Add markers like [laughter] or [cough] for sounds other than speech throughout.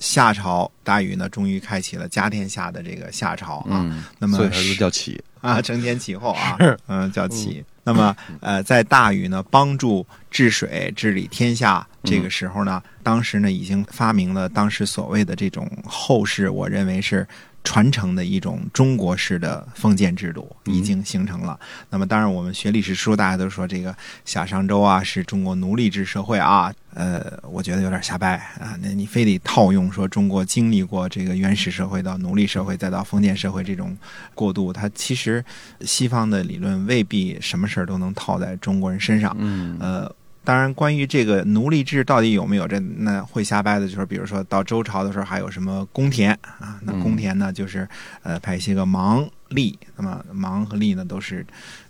夏朝，大禹呢终于开启了家天下的这个夏朝啊。那么所以它就叫启啊，承前启后啊，嗯，叫启。那么呃，在大禹呢帮助治水、治理天下这个时候呢，当时呢已经发明了当时所谓的这种后世，我认为是。传承的一种中国式的封建制度已经形成了。那么，当然我们学历史书，大家都说这个夏商周啊是中国奴隶制社会啊。呃，我觉得有点瞎掰啊。那你非得套用说中国经历过这个原始社会到奴隶社会再到封建社会这种过渡，它其实西方的理论未必什么事儿都能套在中国人身上。嗯，呃。当然，关于这个奴隶制到底有没有，这那会瞎掰的，就是比如说到周朝的时候，还有什么公田啊？那公田呢，就是呃派一些个盲吏，那么盲和吏呢都是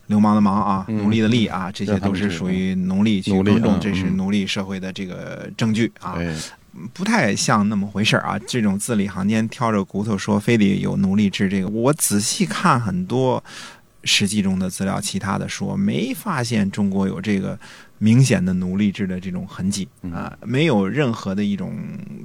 流氓的盲啊，奴隶的隶啊，这些都是属于奴隶去耕种，这是奴隶社会的这个证据啊，不太像那么回事儿啊。这种字里行间挑着骨头说，非得有奴隶制，这个我仔细看很多史记中的资料，其他的说没发现中国有这个。明显的奴隶制的这种痕迹啊，没有任何的一种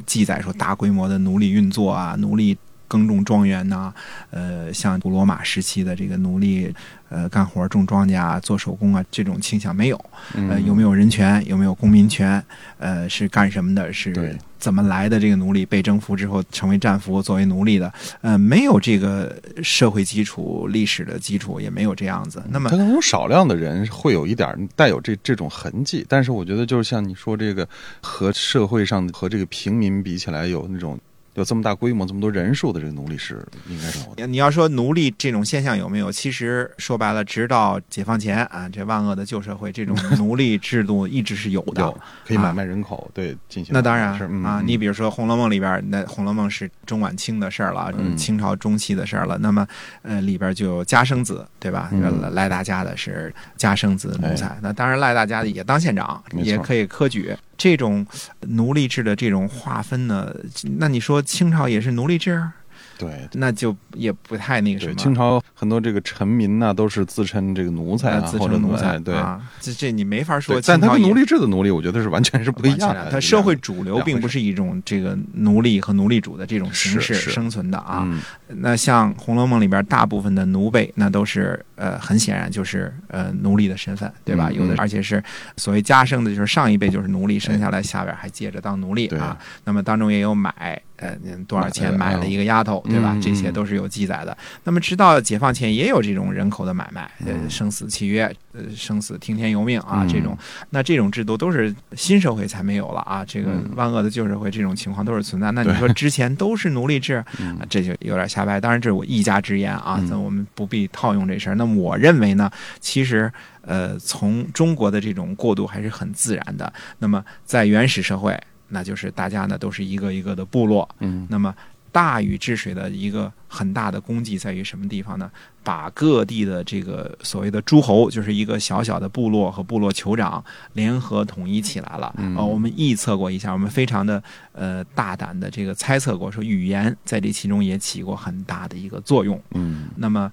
记载说大规模的奴隶运作啊，奴隶耕种庄园呐，呃，像古罗马时期的这个奴隶呃干活种庄稼做手工啊，这种倾向没有。呃，有没有人权？有没有公民权？呃，是干什么的？是。怎么来的？这个奴隶被征服之后成为战俘，作为奴隶的，呃，没有这个社会基础、历史的基础，也没有这样子。那么，可能有少量的人会有一点带有这这种痕迹，但是我觉得，就是像你说这个，和社会上和这个平民比起来，有那种。有这么大规模、这么多人数的这个奴隶是应该是。你要说奴隶这种现象有没有？其实说白了，直到解放前啊，这万恶的旧社会，这种 [laughs] 奴隶制度一直是有的，有可以买卖人口，对进行。那当然啊，你比如说《红楼梦》里边，那《红楼梦》是中晚清的事儿了，清朝中期的事儿了。那么，呃，里边就有家生子，对吧？赖大家的是家生子奴才，那当然赖大家的也当县长，也可以科举。这种奴隶制的这种划分呢，那你说清朝也是奴隶制？对，那就也不太那个什么。清朝很多这个臣民呢，都是自称这个奴才啊，自称奴才。对，啊这这你没法说。但他跟奴隶制的奴隶，我觉得是完全是不一样的。他社会主流并不是一种这个奴隶和奴隶主的这种形式生存的啊。那像《红楼梦》里边大部分的奴婢，那都是呃，很显然就是呃奴隶的身份，对吧？有的而且是所谓家生的，就是上一辈就是奴隶，生下来下边还接着当奴隶啊。那么当中也有买。呃，多少钱买了一个丫头，对吧？这些都是有记载的。那么，直到解放前也有这种人口的买卖，呃，生死契约，呃，生死听天由命啊，这种。那这种制度都是新社会才没有了啊。这个万恶的旧社会，这种情况都是存在。那你说之前都是奴隶制，[laughs] 这就有点瞎掰。当然，这是我一家之言啊，那我们不必套用这事儿。那么，我认为呢，其实，呃，从中国的这种过渡还是很自然的。那么，在原始社会。那就是大家呢都是一个一个的部落，嗯，那么大禹治水的一个很大的功绩在于什么地方呢？把各地的这个所谓的诸侯，就是一个小小的部落和部落酋长联合统一起来了。呃，我们臆测过一下，我们非常的呃大胆的这个猜测过，说语言在这其中也起过很大的一个作用。嗯，那么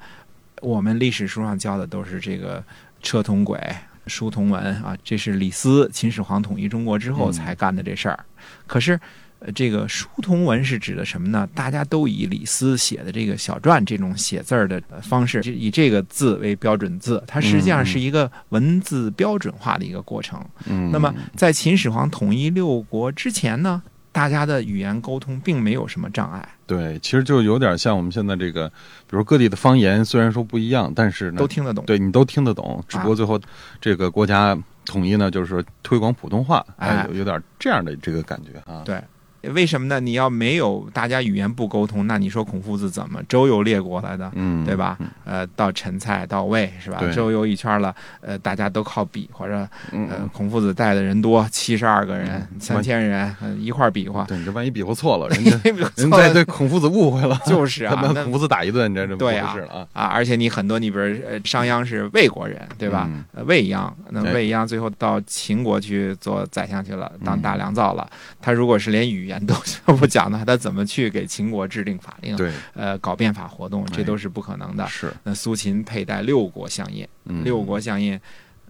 我们历史书上教的都是这个车同轨。书同文啊，这是李斯秦始皇统一中国之后才干的这事儿。可是，这个书同文是指的什么呢？大家都以李斯写的这个小篆这种写字儿的方式，以这个字为标准字，它实际上是一个文字标准化的一个过程。嗯，那么在秦始皇统一六国之前呢？大家的语言沟通并没有什么障碍。对，其实就有点像我们现在这个，比如各地的方言虽然说不一样，但是呢都听得懂。对你都听得懂，只不过最后这个国家统一呢，就是说推广普通话，哎，有有点这样的这个感觉啊。对，为什么呢？你要没有大家语言不沟通，那你说孔夫子怎么周游列国来的？嗯，对吧？呃，到陈蔡到魏是吧？周游一圈了，呃，大家都靠比划着，嗯？呃嗯，，孔夫子带的人多，七十二个人，嗯三千人，呃一块儿比划，对你这万一比划错了，人家 [laughs] 人错了再对孔夫子误会了，就是啊 [laughs] 那孔夫子打一顿，你这这不对啊合适了啊。啊，而且你很多，你比如呃，商鞅是魏国人，对吧？魏鞅，那哎魏鞅最后到秦国去做宰相去了，当嗯大良造了。他如果是连语言都都不讲的话，他怎么去给秦国制定法令？对，呃，搞变法活动，这哎都是不可能的。是那苏秦佩戴六国相印，嗯六国相印。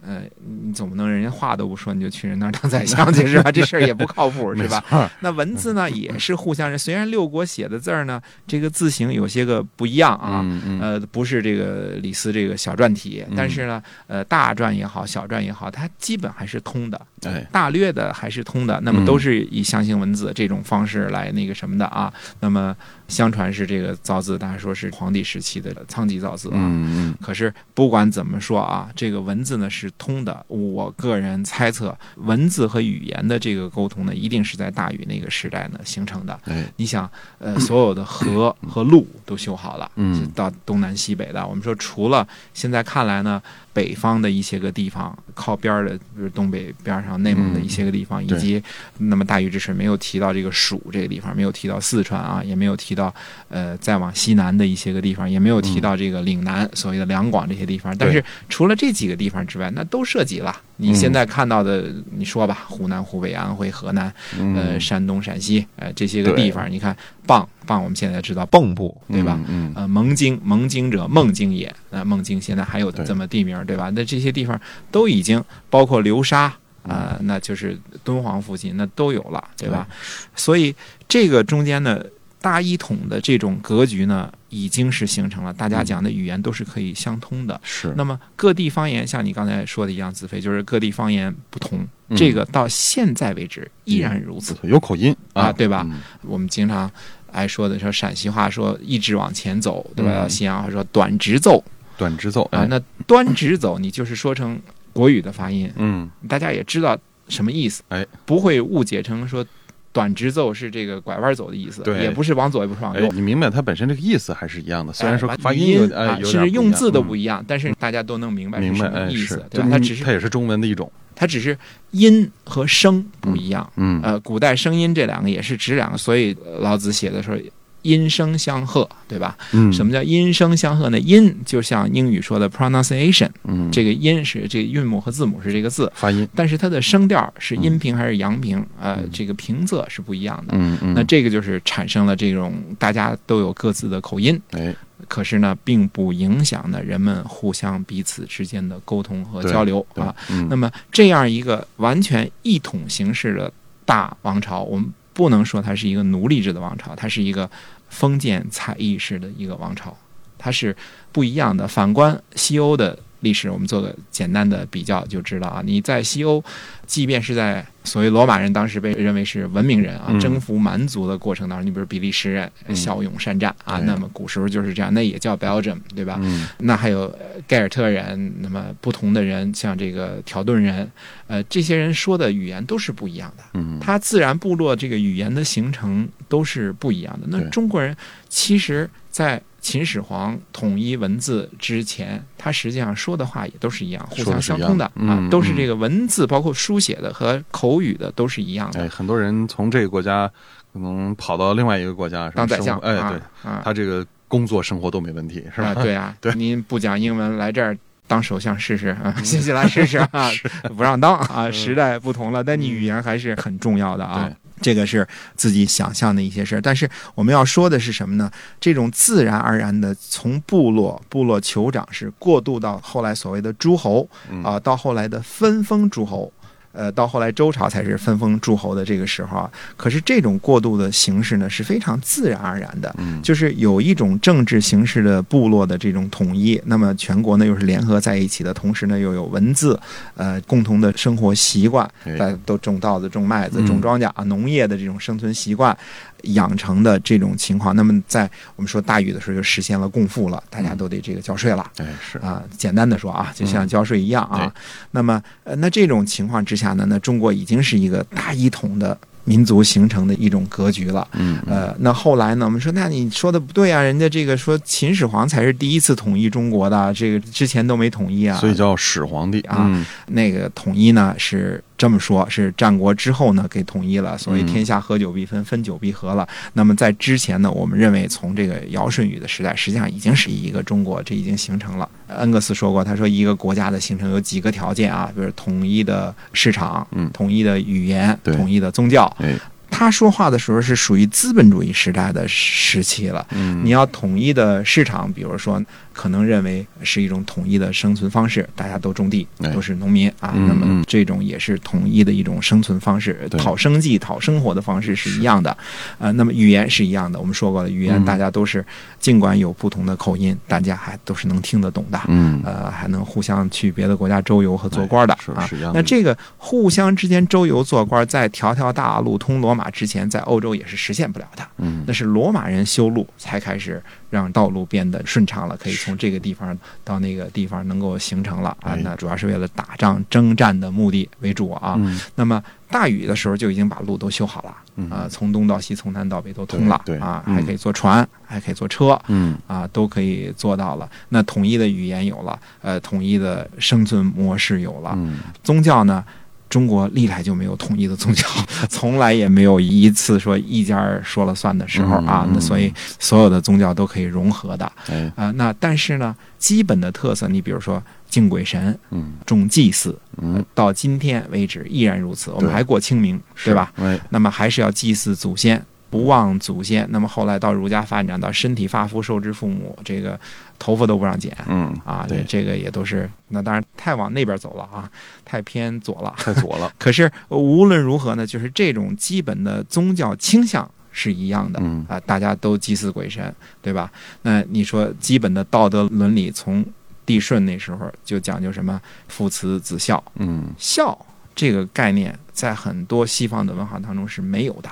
呃，你总不能人家话都不说，你就去人那儿当宰相去是吧？这事儿也不靠谱是吧？[laughs] 那文字呢也是互相，虽然六国写的字儿呢，这个字形有些个不一样啊，嗯嗯，呃，不是这个李斯这个小篆体，嗯但是呢，呃，大篆也好，小篆也好，它基本还是通的，哎，大略的还是通的。那嗯么都是以象形文字这种方式来那个什么的啊。那么相传是这个造字，大家说是黄帝时期的仓颉造字啊。嗯嗯可是不管怎么说啊，这个文字呢是通的。我个人猜测，文字和语言的这个沟通呢，一定是在大禹那个时代呢形成的。哎，你想，呃，所有的河和路都修好了，嗯到东南西北的。我们说，除了现在看来呢，北方的一些个地方靠边儿的，比如东北边儿上内蒙的一些个地方，嗯以及那么大禹治水没有提到这个蜀这个地方，没有提到四川啊，也没有提到呃再往西南的一些个地方，也没有提到这个岭南、所谓的两广这些地方。但是除了这几个地方之外，那都涉及了。你嗯现在看到的，你说吧，湖南、湖北、安徽、河南，嗯呃，山东、陕西，呃，这些个地方，你看蚌蚌，我们现在知道蚌埠，对吧？？嗯，呃，蒙京，蒙京者，孟京也。呃，孟京现在还有这么地名，对吧？那这些地方都已经包括流沙啊、那就是敦煌附近，那都有了，对吧？所以这个中间呢，大一统的这种格局呢，已经是形成了，大家讲的语言都是可以相通的。是。那么各地方言，像你刚才说的一样，子飞就是各地方言不同，嗯。这个到现在为止依然如此。有口音啊对吧？嗯。我们经常爱说的说陕西话说一直往前走，对吧？嗯。到西安话说短直走。短直奏啊，那端直走你就是说成国语的发音，嗯。大家也知道什么意思，哎，不会误解成说短直奏是这个拐弯走的意思，对也不是往左也不是往右，。哎你明白它本身这个意思还是一样的，虽然说哎发音啊，甚有点不一样至用字都嗯不一样，但是大家都能明白是什么意思是，，对吧？它只是它也是中文的一种，它只是音和声不一样。嗯呃，古代声音这两个也是指两个，所以呃老子写的时候音声相和，对吧？嗯。什么叫音声相和呢？音就像英语说的 pronunciation，嗯。这个音是这个韵母和字母是这个字，发音。但是它的声调是阴平还是阳平，呃嗯，这个平仄是不一样的。嗯嗯那这个就是产生了这种大家都有各自的口音，哎。可是呢，并不影响呢人们互相彼此之间的沟通和交流啊。嗯。那么这样一个完全一统形式的大王朝，我们不能说它是一个奴隶制的王朝，它是一个封建采邑式的一个王朝，它是不一样的。反观西欧的历史，我们做个简单的比较就知道啊，你在西欧，即便是在所谓罗马人当时被认为是文明人啊，嗯。征服蛮族的过程当中，你比如比利时人嗯。骁勇善战啊，对。那么古时候就是这样，那也叫 Belgium 对吧？嗯。那还有呃盖尔特人，那么不同的人，像这个条顿人，呃，这些人说的语言都是不一样的。嗯。他自然部落这个语言的形成都是不一样的。那中国人其实，在秦始皇统一文字之前，他实际上说的话也都是一样，互相相通的嗯啊，都是嗯这个文字，包括书写的和口语的都是一样的。哎，很多人从这个国家可能跑到另外一个国家当宰相，哎，啊对，啊，他这个工作生活都没问题，是吧？啊，对啊，[laughs] 对您不讲英文来这儿当首相试试啊，新西兰试试啊，[laughs] 不让当啊，时代不同了，但你语言还是很重要的啊对。这个是自己想象的一些事儿，但是我们要说的是什么呢？这种自然而然的从部落、部落酋长是过渡到后来所谓的诸侯嗯。啊、到后来的分封诸侯，呃，到后来周朝才是分封诸侯的这个时候啊。可是这种过渡的形式呢是非常自然而然的，嗯就是有一种政治形式的部落的这种统一，那么全国呢又是联合在一起的，同时呢又有文字，呃，共同的生活习惯，哎大家都种稻子、种麦子、嗯种庄稼啊，农业的这种生存习惯养成的这种情况，那么在我们说大禹的时候就实现了共富了，大家都得这个交税了。哎是啊，简单的说啊，就像交税一样啊。对那么，呃，那这种情况之下呢，那中国已经是一个大一统的民族形成的一种格局了。嗯呃，那后来呢？我们说，那你说的不对啊，人家这个说秦始皇才是第一次统一中国的，这个之前都没统一啊。所以叫始皇帝啊嗯那个统一呢是这么说，是战国之后呢给统一了，所谓嗯天下合久必分，分久必合了。那么在之前呢，我们认为从这个尧舜禹的时代，实际上已经是一个中国，这已经形成了。恩格斯说过，他说一个国家的形成有几个条件啊，比如统一的市场，嗯统一的语言，对统一的宗教。哎他说话的时候是属于资本主义时代的时期了。嗯你要统一的市场，比如说，可能认为是一种统一的生存方式，大家都种地，哎。都是农民啊，嗯那么嗯。这种也是统一的一种生存方式，对讨生计、讨生活的方式是一样的，呃，那么语言是一样的，我们说过了，语言嗯大家都是尽管有不同的口音，大家还都是能听得懂的，嗯。呃，还能互相去别的国家周游和做官的、是是一样。的。那这个互相之间周游做官，在条条大路通罗马之前，在欧洲也是实现不了的。嗯。那是罗马人修路才开始让道路变得顺畅了，可以从这个地方到那个地方能够形成了啊哎。那主要是为了打仗征战的目的为主啊。嗯那么大禹的时候就已经把路都修好了嗯啊，从东到西，从南到北都通了啊，嗯还可以坐船，还可以坐车。嗯啊，都可以做到了。那统一的语言有了，呃，统一的生存模式有了，嗯宗教呢，中国历来就没有统一的宗教，[laughs] 从来也没有一次说一家说了算的时候啊嗯。那所以所有的宗教都可以融合的嗯啊、那但是呢，基本的特色，你比如说敬鬼神、嗯重祭祀，嗯到今天为止依然如此。我们还过清明，对吧？？哎那么还是要祭祀祖先，不忘祖先。那么后来到儒家发展到身体发肤受之父母，这个头发都不让剪。嗯啊，这对这个也都是，那当然太往那边走了啊，太偏左了。太左了 [laughs] 可是无论如何呢，就是这种基本的宗教倾向是一样的。嗯啊，大家都祭祀鬼神，对吧？那你说基本的道德伦理，从帝舜那时候就讲究什么父慈子孝，嗯孝这个概念在很多西方的文化当中是没有的。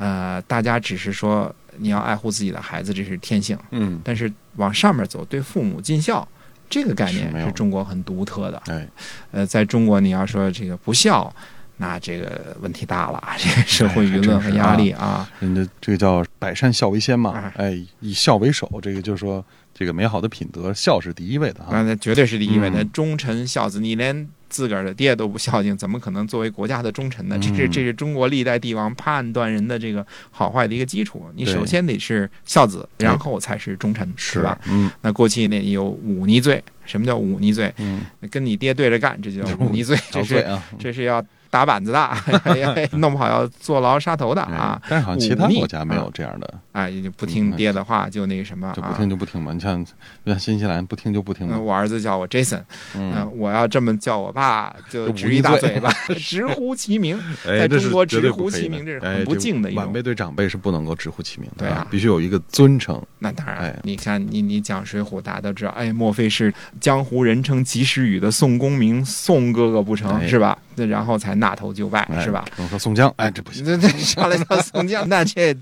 呃，大家只是说你要爱护自己的孩子，这是天性，嗯。但是往上面走，对父母尽孝。这个概念是中国很独特的，哎。呃，在中国你要说这个不孝，那这个问题大了，[laughs] 这个社会舆论和压力啊，人家这个叫百善孝为先嘛。啊，哎，以孝为首，这个就是说这个美好的品德，孝是第一位的哈。那绝对是第一位的嗯。忠臣孝子。你连自个儿的爹都不孝敬，怎么可能作为国家的忠臣呢？这这嗯这是中国历代帝王判断人的这个好坏的一个基础。你首先得是孝子，然后才是忠臣，是吧？？嗯那过去那有忤逆罪，什么叫忤逆罪？嗯，跟你爹对着干，这就叫 [laughs] 忤逆罪，这是这是要打板子的，[laughs] 弄不好要坐牢杀头的啊！哎但是好像其他国家没有这样的，哎，就不听爹的话，就那个什么就不啊。听就不听嘛。你像像新西兰不听就不听嗯，嘛。我儿子叫我 Jason，嗯、嗯，我要这么叫我爸，就就直一大嘴巴，[laughs] 直呼其名。哎，在中国直呼其名，这是哎很不敬的一种晚辈对长辈是不能够直呼其名的，对啊必须有一个尊称。那当然，哎你看你你讲《水浒》，大家都知道，哎，莫非是江湖人称及时雨的宋公明宋哥哥不成、哎是吧？那然后才纳头就拜、哎是吧？？不能说宋江，哎，这不行。[laughs] 这这上来叫宋江，那这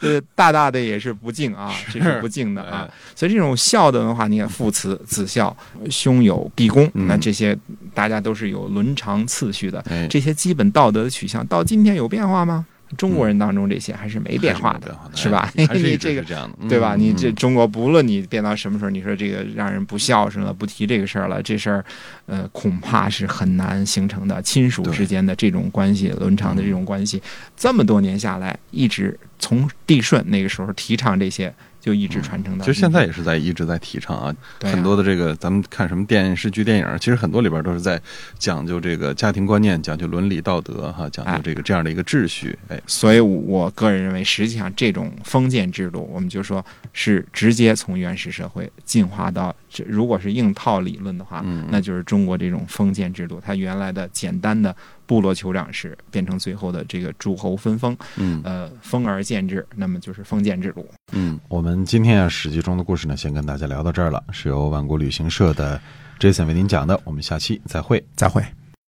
呃大大的也是不敬啊，这是不敬的啊哎。所以这种孝的文化，你看父慈子孝，兄友弟恭，嗯那这些大家都是有伦常次序的。哎，这些基本道德的取向，到今天有变化吗？中国人当中这些还是没变化的，还是 [laughs] 吧？你这个对吧？嗯你这嗯中国不论你变到什么时候，你说这个让人不孝顺了，不提这个事儿了，这事儿，呃，恐怕是很难形成的。亲属之间的这种关系，伦常的这种关系，这么多年下来，一直从帝舜那个时候提倡这些，就一直传承到。其实现在也是在一直在提倡啊，很多的这个咱们看什么电视剧、电影，其实很多里边都是在讲究这个家庭观念，讲究伦理道德哈，讲究哎这个这样的一个秩序。哎，所以，我个人认为，实际上这种封建制度，我们就说是直接从原始社会进化到这。如果是硬套理论的话，嗯那就是中国这种封建制度，它原来的简单的部落酋长式，变成最后的这个诸侯分封，嗯呃，封而建制，那么就是封建制度。嗯，我们今天啊《史记》中的故事呢，先跟大家聊到这儿了，是由万国旅行社的 Jason 为您讲的，我们下期再会。再会。